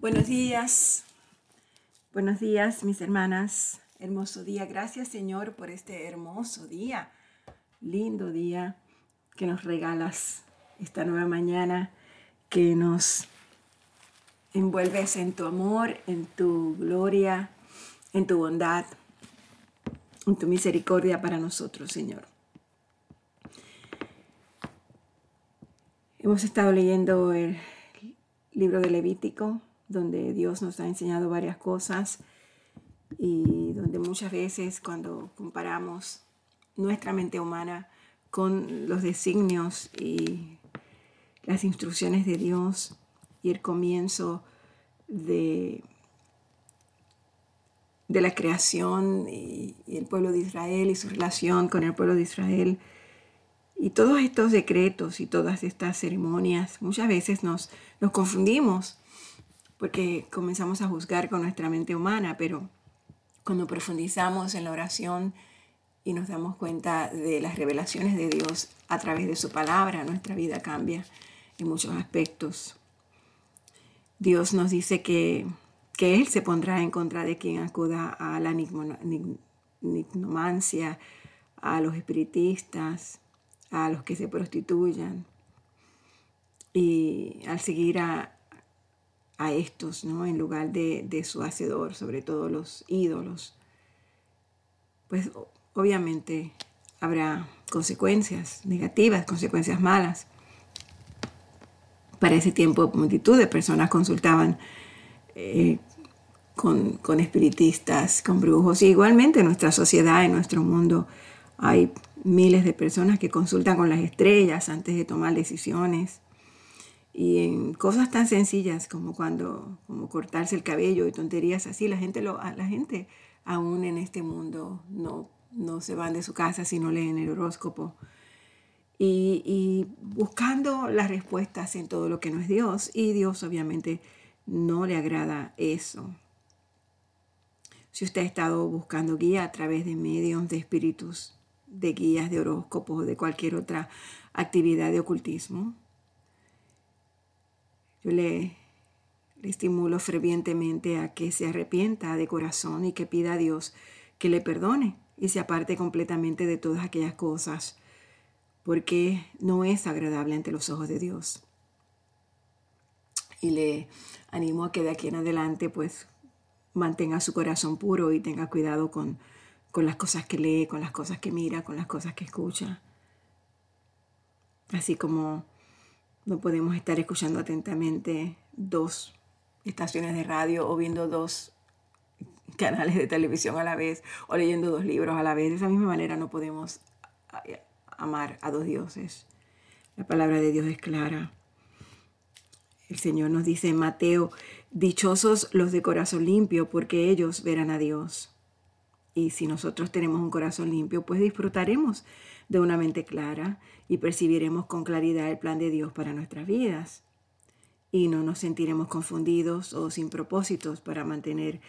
Buenos días, buenos días mis hermanas, hermoso día. Gracias Señor por este hermoso día, lindo día que nos regalas esta nueva mañana, que nos envuelves en tu amor, en tu gloria, en tu bondad, en tu misericordia para nosotros Señor. Hemos estado leyendo el libro de Levítico donde Dios nos ha enseñado varias cosas y donde muchas veces cuando comparamos nuestra mente humana con los designios y las instrucciones de Dios y el comienzo de, de la creación y, el pueblo de Israel y su relación con el pueblo de Israel y todos estos decretos y todas estas ceremonias, muchas veces nos, nos confundimos porque comenzamos a juzgar con nuestra mente humana, pero cuando profundizamos en la oración y nos damos cuenta de las revelaciones de Dios a través de su palabra, nuestra vida cambia en muchos aspectos. Dios nos dice que, que Él se pondrá en contra de quien acuda a la nignomancia, a los espiritistas, a los que se prostituyan. Y al seguir a, a estos, ¿no? En lugar de, su hacedor, sobre todo los ídolos, pues obviamente habrá consecuencias negativas, consecuencias malas. Para ese tiempo multitud de personas consultaban eh, con, con, espiritistas, con brujos. igualmente en nuestra sociedad, en nuestro mundo, hay miles de personas que consultan con las estrellas antes de tomar decisiones y en cosas tan sencillas como cuando como cortarse el cabello y tonterías así la gente lo la gente aún en este mundo no no se van de su casa si no leen el horóscopo. Y, buscando las respuestas en todo lo que no es Dios y Dios obviamente no le agrada eso. Si usted ha estado buscando guía a través de medios de espíritus de guías de horóscopos o de cualquier otra actividad de ocultismo yo le, estimulo fervientemente a que se arrepienta de corazón y que pida a Dios que le perdone y se aparte completamente de todas aquellas cosas, porque no es agradable ante los ojos de Dios. Y le animo a que de aquí en adelante pues mantenga su corazón puro y tenga cuidado con, con las cosas que lee, con las cosas que mira, con las cosas que escucha. Así como no podemos estar escuchando atentamente dos estaciones de radio o viendo dos canales de televisión a la vez o leyendo dos libros a la vez. De esa misma manera no podemos amar a dos dioses. La palabra de Dios es clara. El Señor nos dice en Mateo, dichosos los de corazón limpio, porque ellos verán a Dios. Y si nosotros tenemos un corazón limpio, pues disfrutaremos de una mente clara y percibiremos con claridad el plan de Dios para nuestras vidas. Y no nos sentiremos confundidos o sin propósitos para mantener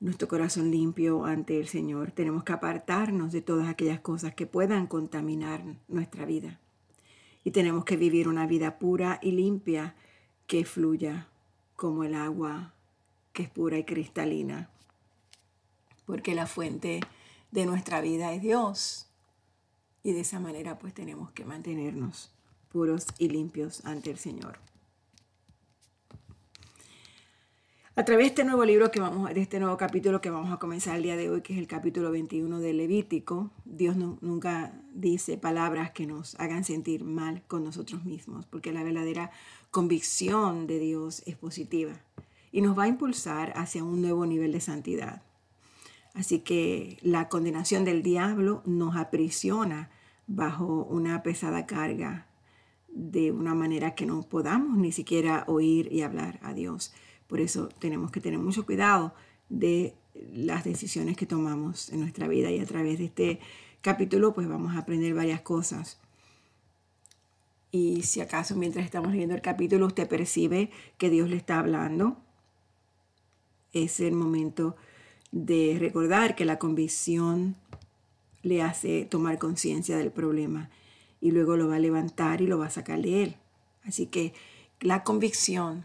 nuestro corazón limpio ante el Señor. Tenemos que apartarnos de todas aquellas cosas que puedan contaminar nuestra vida. Y tenemos que vivir una vida pura y limpia que fluya como el agua que es pura y cristalina. Porque la fuente de nuestra vida es Dios. Y de esa manera pues tenemos que mantenernos puros y limpios ante el Señor. A través de este nuevo libro que vamos, de este nuevo capítulo que vamos a comenzar el día de hoy, que es el capítulo 21 de Levítico, Dios nunca dice palabras que nos hagan sentir mal con nosotros mismos, porque la verdadera convicción de Dios es positiva y nos va a impulsar hacia un nuevo nivel de santidad. Así que la condenación del diablo nos aprisiona bajo una pesada carga de una manera que no podamos ni siquiera oír y hablar a Dios. Por eso tenemos que tener mucho cuidado de las decisiones que tomamos en nuestra vida y a través de este capítulo pues vamos a aprender varias cosas. Y si acaso mientras estamos leyendo el capítulo usted percibe que Dios le está hablando, es el momento de recordar que la convicción le hace tomar conciencia del problema y luego lo va a levantar y lo va a sacar de él. Así que la convicción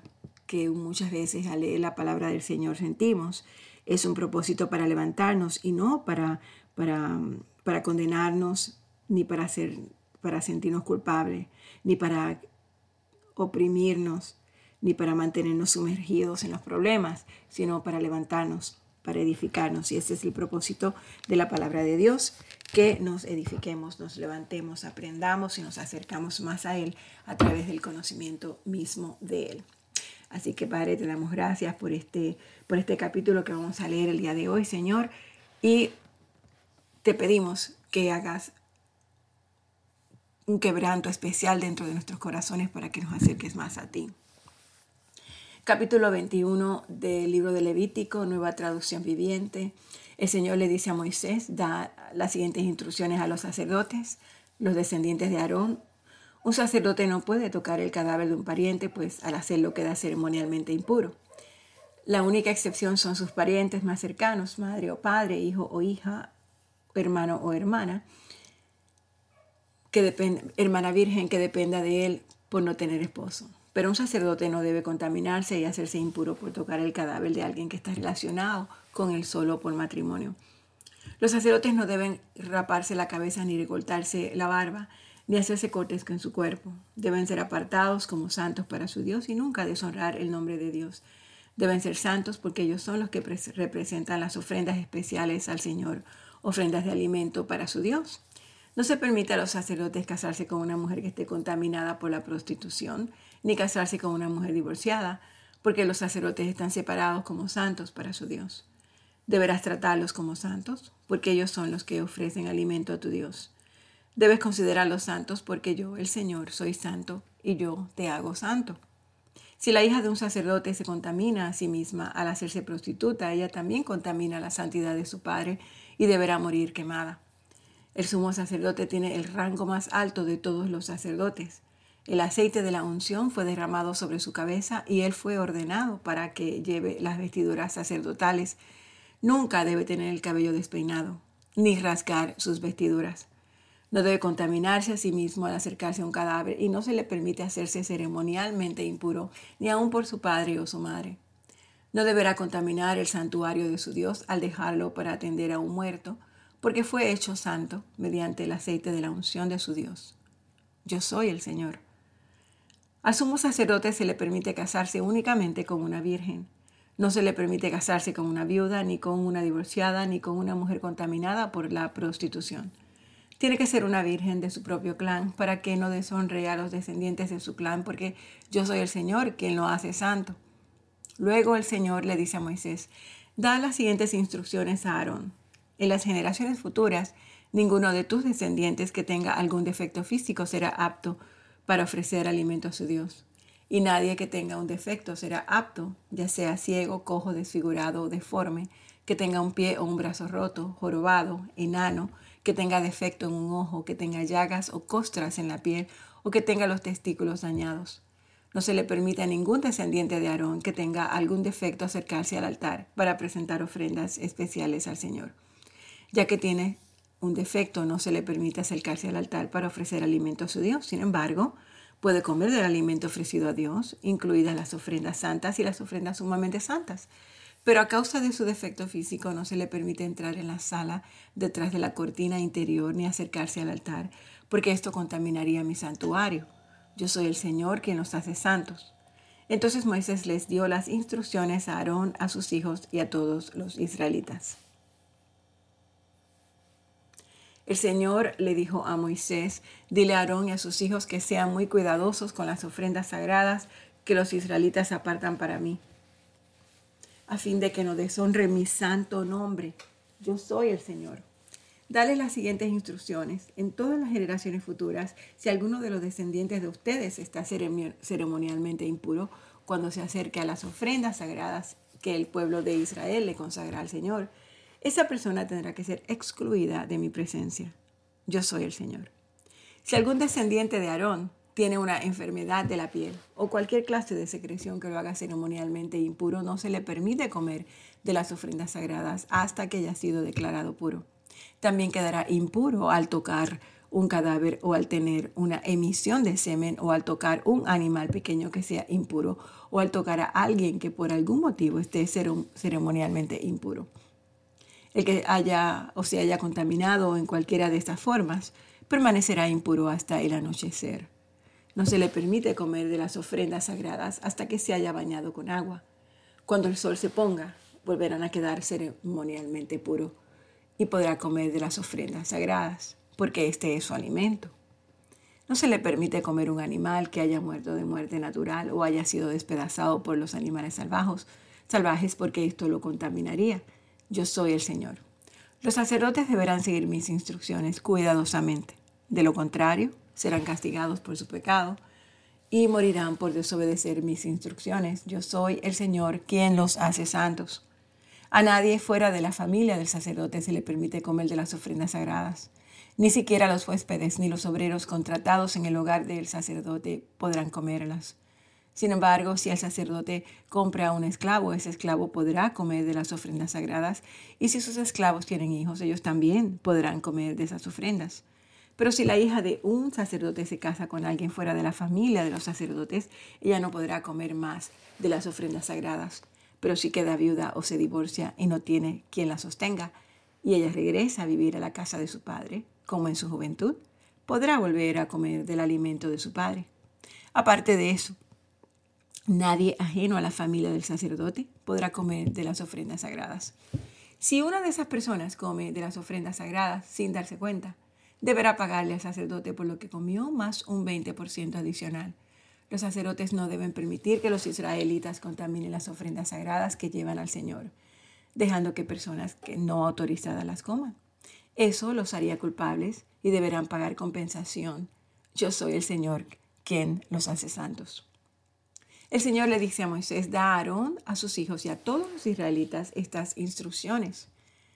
que muchas veces al leer la palabra del Señor sentimos. Es un propósito para levantarnos y no para, para, para condenarnos, ni para, hacer, para sentirnos culpables, ni para oprimirnos, ni para mantenernos sumergidos en los problemas, sino para levantarnos, para edificarnos. Y ese es el propósito de la palabra de Dios, que nos edifiquemos, nos levantemos, aprendamos y nos acercamos más a Él a través del conocimiento mismo de Él. Así que Padre, te damos gracias por este, por este capítulo que vamos a leer el día de hoy, Señor. Y te pedimos que hagas un quebranto especial dentro de nuestros corazones para que nos acerques más a ti. Capítulo 21 del libro de Levítico, nueva traducción viviente. El Señor le dice a Moisés, da las siguientes instrucciones a los sacerdotes, los descendientes de Aarón. Un sacerdote no puede tocar el cadáver de un pariente, pues al hacerlo queda ceremonialmente impuro. La única excepción son sus parientes más cercanos, madre o padre, hijo o hija, hermano o hermana, hermana virgen que dependa de él por no tener esposo. Pero un sacerdote no debe contaminarse y hacerse impuro por tocar el cadáver de alguien que está relacionado con él solo por matrimonio. Los sacerdotes no deben raparse la cabeza ni recortarse la barba, ni hacerse cortes con su cuerpo. Deben ser apartados como santos para su Dios y nunca deshonrar el nombre de Dios. Deben ser santos porque ellos son los que representan las ofrendas especiales al Señor, ofrendas de alimento para su Dios. No se permite a los sacerdotes casarse con una mujer que esté contaminada por la prostitución, ni casarse con una mujer divorciada, porque los sacerdotes están separados como santos para su Dios. Deberás tratarlos como santos, porque ellos son los que ofrecen alimento a tu Dios. Debes considerarlos santos, porque yo, el Señor, soy santo y yo te hago santo. Si la hija de un sacerdote se contamina a sí misma al hacerse prostituta, ella también contamina la santidad de su padre y deberá morir quemada. El sumo sacerdote tiene el rango más alto de todos los sacerdotes. El aceite de la unción fue derramado sobre su cabeza y él fue ordenado para que lleve las vestiduras sacerdotales. Nunca debe tener el cabello despeinado, ni rasgar sus vestiduras. No debe contaminarse a sí mismo al acercarse a un cadáver y no se le permite hacerse ceremonialmente impuro, ni aun por su padre o su madre. No deberá contaminar el santuario de su Dios al dejarlo para atender a un muerto, porque fue hecho santo mediante el aceite de la unción de su Dios. Yo soy el Señor. Al sumo sacerdote se le permite casarse únicamente con una virgen. No se le permite casarse con una viuda, ni con una divorciada, ni con una mujer contaminada por la prostitución. Tiene que ser una virgen de su propio clan para que no deshonre a los descendientes de su clan, porque yo soy el Señor quien lo hace santo. Luego el Señor le dice a Moisés, da las siguientes instrucciones a Aarón. En las generaciones futuras, ninguno de tus descendientes que tenga algún defecto físico será apto para ofrecer alimento a su Dios. Y nadie que tenga un defecto será apto, ya sea ciego, cojo, desfigurado o deforme, que tenga un pie o un brazo roto, jorobado, enano, que tenga defecto en un ojo, que tenga llagas o costras en la piel o que tenga los testículos dañados. No se le permite a ningún descendiente de Aarón que tenga algún defecto acercarse al altar para presentar ofrendas especiales al Señor. Ya que tiene un defecto no se le permite acercarse al altar para ofrecer alimento a su Dios. Sin embargo, puede comer del alimento ofrecido a Dios, incluidas las ofrendas santas y las ofrendas sumamente santas. Pero a causa de su defecto físico no se le permite entrar en la sala detrás de la cortina interior ni acercarse al altar, porque esto contaminaría mi santuario. Yo soy el Señor quien los hace santos. Entonces Moisés les dio las instrucciones a Aarón, a sus hijos y a todos los israelitas. El Señor le dijo a Moisés, dile a Aarón y a sus hijos que sean muy cuidadosos con las ofrendas sagradas que los israelitas apartan para mí, a fin de que no deshonre mi santo nombre. Yo soy el Señor. Dale las siguientes instrucciones. En todas las generaciones futuras, si alguno de los descendientes de ustedes está ceremonialmente impuro, cuando se acerque a las ofrendas sagradas que el pueblo de Israel le consagra al Señor, esa persona tendrá que ser excluida de mi presencia. Yo soy el Señor. Si algún descendiente de Aarón tiene una enfermedad de la piel o cualquier clase de secreción que lo haga ceremonialmente impuro, no se le permite comer de las ofrendas sagradas hasta que haya sido declarado puro. También quedará impuro al tocar un cadáver o al tener una emisión de semen o al tocar un animal pequeño que sea impuro o al tocar a alguien que por algún motivo esté ceremonialmente impuro. El que haya o se haya contaminado en cualquiera de estas formas permanecerá impuro hasta el anochecer. No se le permite comer de las ofrendas sagradas hasta que se haya bañado con agua. Cuando el sol se ponga, volverán a quedar ceremonialmente puro y podrá comer de las ofrendas sagradas, porque este es su alimento. No se le permite comer un animal que haya muerto de muerte natural o haya sido despedazado por los animales salvajes, salvajes porque esto lo contaminaría. Yo soy el Señor. Los sacerdotes deberán seguir mis instrucciones cuidadosamente. De lo contrario, serán castigados por su pecado y morirán por desobedecer mis instrucciones. Yo soy el Señor quien los hace santos. A nadie fuera de la familia del sacerdote se le permite comer de las ofrendas sagradas. Ni siquiera los huéspedes ni los obreros contratados en el hogar del sacerdote podrán comerlas. Sin embargo, si el sacerdote compra a un esclavo, ese esclavo podrá comer de las ofrendas sagradas, y si sus esclavos tienen hijos, ellos también podrán comer de esas ofrendas. Pero si la hija de un sacerdote se casa con alguien fuera de la familia de los sacerdotes, ella no podrá comer más de las ofrendas sagradas. Pero si queda viuda o se divorcia y no tiene quien la sostenga, y ella regresa a vivir a la casa de su padre, como en su juventud, podrá volver a comer del alimento de su padre. Aparte de eso, nadie ajeno a la familia del sacerdote podrá comer de las ofrendas sagradas. Si una de esas personas come de las ofrendas sagradas sin darse cuenta, deberá pagarle al sacerdote por lo que comió más un 20% adicional. Los sacerdotes no deben permitir que los israelitas contaminen las ofrendas sagradas que llevan al Señor, dejando que personas que no autorizadas las coman. Eso los haría culpables y deberán pagar compensación. Yo soy el Señor quien los hace santos. El Señor le dice a Moisés, da a Aarón, a sus hijos y a todos los israelitas estas instrucciones.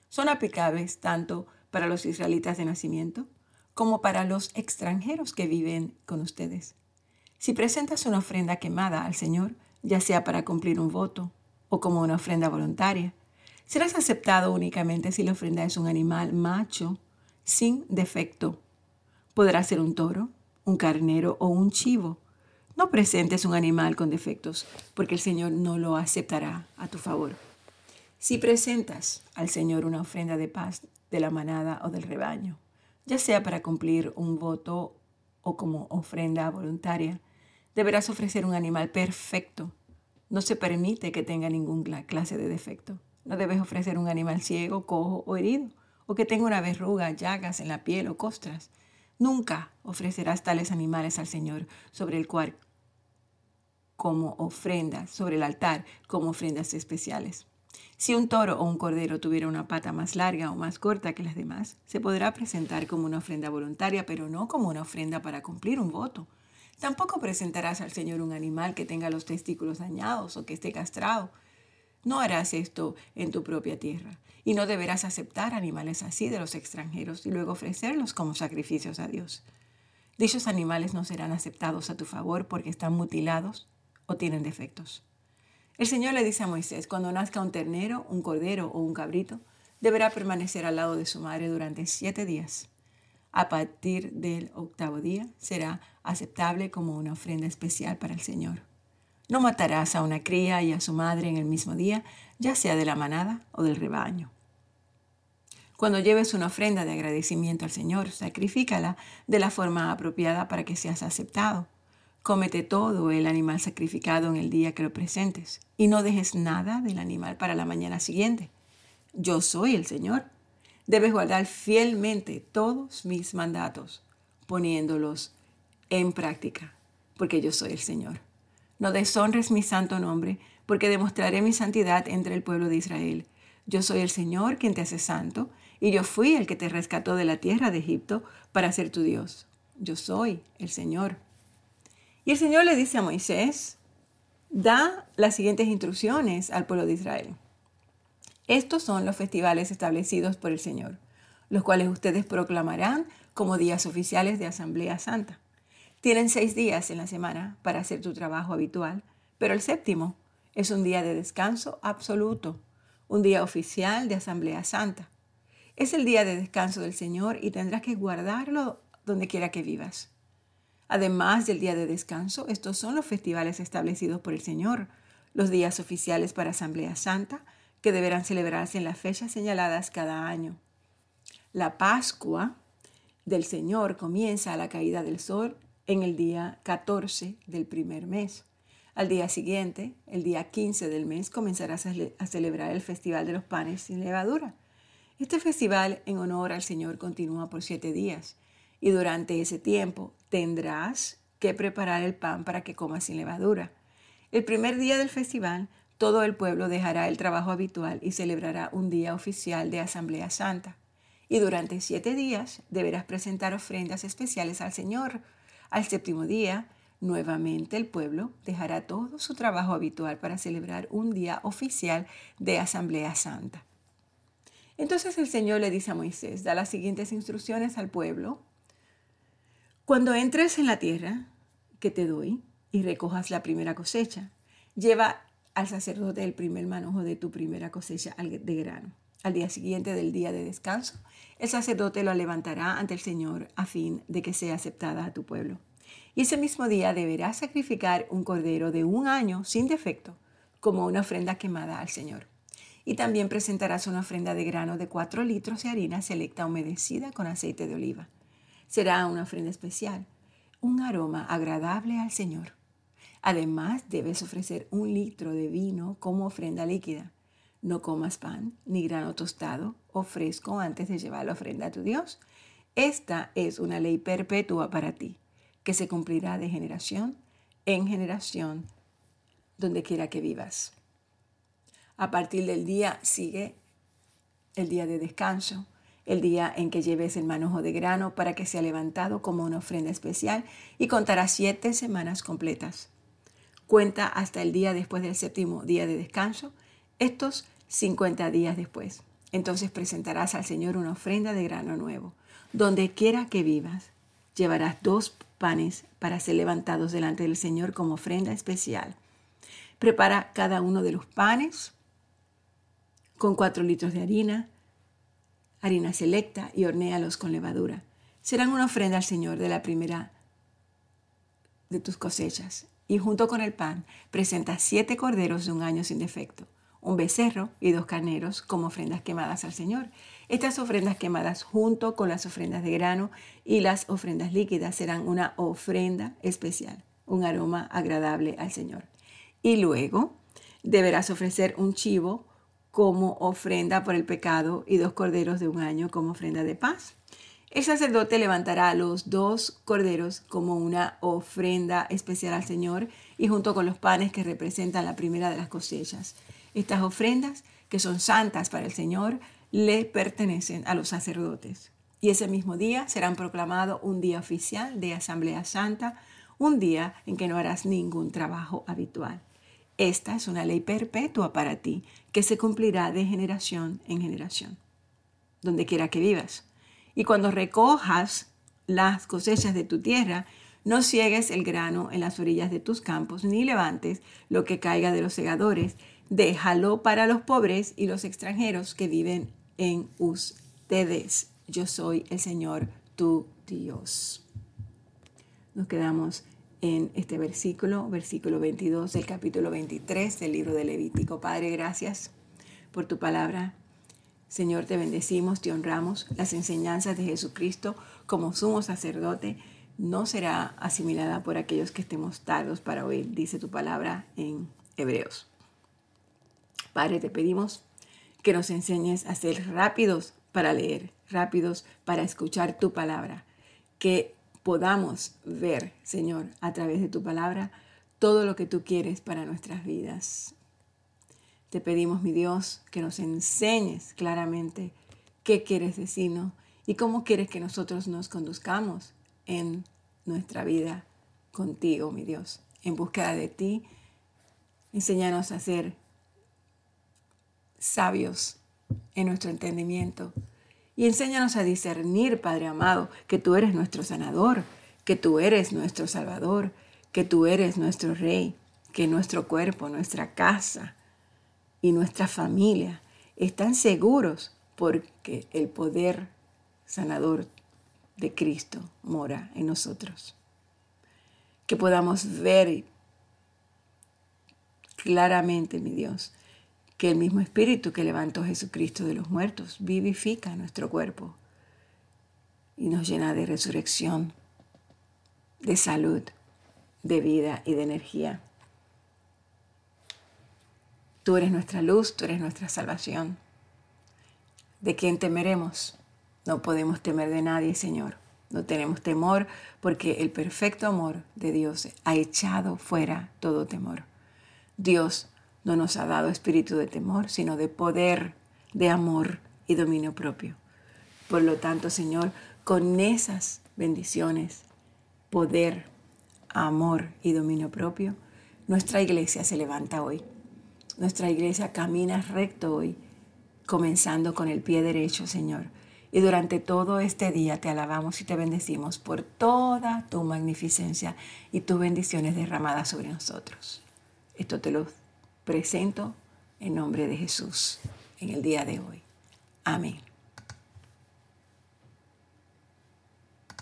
Son aplicables tanto para los israelitas de nacimiento como para los extranjeros que viven con ustedes. Si presentas una ofrenda quemada al Señor, ya sea para cumplir un voto o como una ofrenda voluntaria, serás aceptado únicamente si la ofrenda es un animal macho sin defecto. Podrá ser un toro, un carnero o un chivo. No presentes un animal con defectos, porque el Señor no lo aceptará a tu favor. Si presentas al Señor una ofrenda de paz de la manada o del rebaño, ya sea para cumplir un voto o como ofrenda voluntaria, deberás ofrecer un animal perfecto. No se permite que tenga ninguna clase de defecto. No debes ofrecer un animal ciego, cojo o herido, o que tenga una verruga, llagas en la piel o costras. Nunca ofrecerás tales animales al Señor sobre el cual como ofrendas, sobre el altar como ofrendas especiales. Si un toro o un cordero tuviera una pata más larga o más corta que las demás, se podrá presentar como una ofrenda voluntaria, pero no como una ofrenda para cumplir un voto. Tampoco presentarás al Señor un animal que tenga los testículos dañados o que esté castrado. No harás esto en tu propia tierra y no deberás aceptar animales así de los extranjeros y luego ofrecerlos como sacrificios a Dios. Dichos animales no serán aceptados a tu favor porque están mutilados o tienen defectos. El Señor le dice a Moisés, cuando nazca un ternero, un cordero o un cabrito, deberá permanecer al lado de su madre durante siete días. A partir del octavo día será aceptable como una ofrenda especial para el Señor. No matarás a una cría y a su madre en el mismo día, ya sea de la manada o del rebaño. Cuando lleves una ofrenda de agradecimiento al Señor, sacrifícala de la forma apropiada para que seas aceptado. Cómete todo el animal sacrificado en el día que lo presentes y no dejes nada del animal para la mañana siguiente. Yo soy el Señor. Debes guardar fielmente todos mis mandatos, poniéndolos en práctica, porque yo soy el Señor. No deshonres mi santo nombre, porque demostraré mi santidad entre el pueblo de Israel. Yo soy el Señor quien te hace santo, y yo fui el que te rescató de la tierra de Egipto para ser tu Dios. Yo soy el Señor. Y el Señor le dice a Moisés, da las siguientes instrucciones al pueblo de Israel. Estos son los festivales establecidos por el Señor, los cuales ustedes proclamarán como días oficiales de Asamblea Santa. Tienen seis días en la semana para hacer tu trabajo habitual, pero el séptimo es un día de descanso absoluto, un día oficial de Asamblea Santa. Es el día de descanso del Señor y tendrás que guardarlo donde quiera que vivas. Además del día de descanso, estos son los festivales establecidos por el Señor, los días oficiales para Asamblea Santa, que deberán celebrarse en las fechas señaladas cada año. La Pascua del Señor comienza a la caída del sol en el día 14 del primer mes. Al día siguiente, el día 15 del mes, comenzarás a celebrar el Festival de los Panes sin Levadura. Este festival en honor al Señor continúa por siete días y durante ese tiempo tendrás que preparar el pan para que comas sin levadura. El primer día del festival, todo el pueblo dejará el trabajo habitual y celebrará un día oficial de Asamblea Santa. Y durante siete días deberás presentar ofrendas especiales al Señor. Al séptimo día, nuevamente el pueblo dejará todo su trabajo habitual para celebrar un día oficial de Asamblea Santa. Entonces el Señor le dice a Moisés, da las siguientes instrucciones al pueblo cuando entres en la tierra que te doy y recojas la primera cosecha, lleva al sacerdote el primer manojo de tu primera cosecha de grano. Al día siguiente del día de descanso, el sacerdote lo levantará ante el Señor a fin de que sea aceptada a tu pueblo. Y ese mismo día deberás sacrificar un cordero de un año sin defecto como una ofrenda quemada al Señor. Y también presentarás una ofrenda de grano de cuatro litros de harina selecta humedecida con aceite de oliva será una ofrenda especial, un aroma agradable al Señor. Además, debes ofrecer un litro de vino como ofrenda líquida. No comas pan ni grano tostado o fresco antes de llevar la ofrenda a tu Dios. Esta es una ley perpetua para ti, que se cumplirá de generación en generación, donde quiera que vivas. A partir del día sigue el día de descanso, el día en que lleves el manojo de grano para que sea levantado como una ofrenda especial y contará siete semanas completas. Cuenta hasta el día después del séptimo día de descanso, estos 50 días después. Entonces presentarás al Señor una ofrenda de grano nuevo. Donde quiera que vivas, llevarás dos panes para ser levantados delante del Señor como ofrenda especial. Prepara cada uno de los panes con cuatro litros de harina, harina selecta y hornéalos con levadura. Serán una ofrenda al Señor de la primera de tus cosechas. Y junto con el pan, presenta siete corderos de un año sin defecto, un becerro y dos carneros como ofrendas quemadas al Señor. Estas ofrendas quemadas junto con las ofrendas de grano y las ofrendas líquidas serán una ofrenda especial, un aroma agradable al Señor. Y luego deberás ofrecer un chivo como ofrenda por el pecado y dos corderos de un año como ofrenda de paz. El sacerdote levantará los dos corderos como una ofrenda especial al Señor y junto con los panes que representan la primera de las cosechas. Estas ofrendas, que son santas para el Señor, le pertenecen a los sacerdotes. Y ese mismo día serán proclamado un día oficial de Asamblea Santa, un día en que no harás ningún trabajo habitual. Esta es una ley perpetua para ti que se cumplirá de generación en generación, donde quiera que vivas. Y cuando recojas las cosechas de tu tierra, no ciegues el grano en las orillas de tus campos, ni levantes lo que caiga de los segadores. Déjalo para los pobres y los extranjeros que viven en ustedes. Yo soy el Señor tu Dios. Nos quedamos en este versículo, versículo 22 del capítulo 23 del libro de Levítico. Padre, gracias por tu palabra. Señor, te bendecimos, te honramos. Las enseñanzas de Jesucristo como sumo sacerdote no será asimilada por aquellos que estemos tardos para oír, dice tu palabra en Hebreos. Padre, te pedimos que nos enseñes a ser rápidos para leer, rápidos para escuchar tu palabra, que podamos ver, Señor, a través de tu palabra, todo lo que tú quieres para nuestras vidas. Te pedimos, mi Dios, que nos enseñes claramente qué quieres decirnos y cómo quieres que nosotros nos conduzcamos en nuestra vida contigo, mi Dios, en búsqueda de ti. Enséñanos a ser sabios en nuestro entendimiento y enséñanos a discernir, Padre amado, que tú eres nuestro sanador, que tú eres nuestro salvador, que tú eres nuestro rey, que nuestro cuerpo, nuestra casa y nuestra familia están seguros porque el poder sanador de Cristo mora en nosotros. Que podamos ver claramente, mi Dios, que el mismo Espíritu que levantó Jesucristo de los muertos vivifica nuestro cuerpo y nos llena de resurrección, de salud, de vida y de energía. Tú eres nuestra luz, tú eres nuestra salvación. ¿De quién temeremos? No podemos temer de nadie, Señor. No tenemos temor porque el perfecto amor de Dios ha echado fuera todo temor. Dios no nos ha dado espíritu de temor, sino de poder, de amor y dominio propio. Por lo tanto, Señor, con esas bendiciones, poder, amor y dominio propio, nuestra iglesia se levanta hoy. Nuestra iglesia camina recto hoy, comenzando con el pie derecho, Señor. Y durante todo este día te alabamos y te bendecimos por toda tu magnificencia y tus bendiciones derramadas sobre nosotros. Esto te lo presento en nombre de Jesús en el día de hoy. Amén.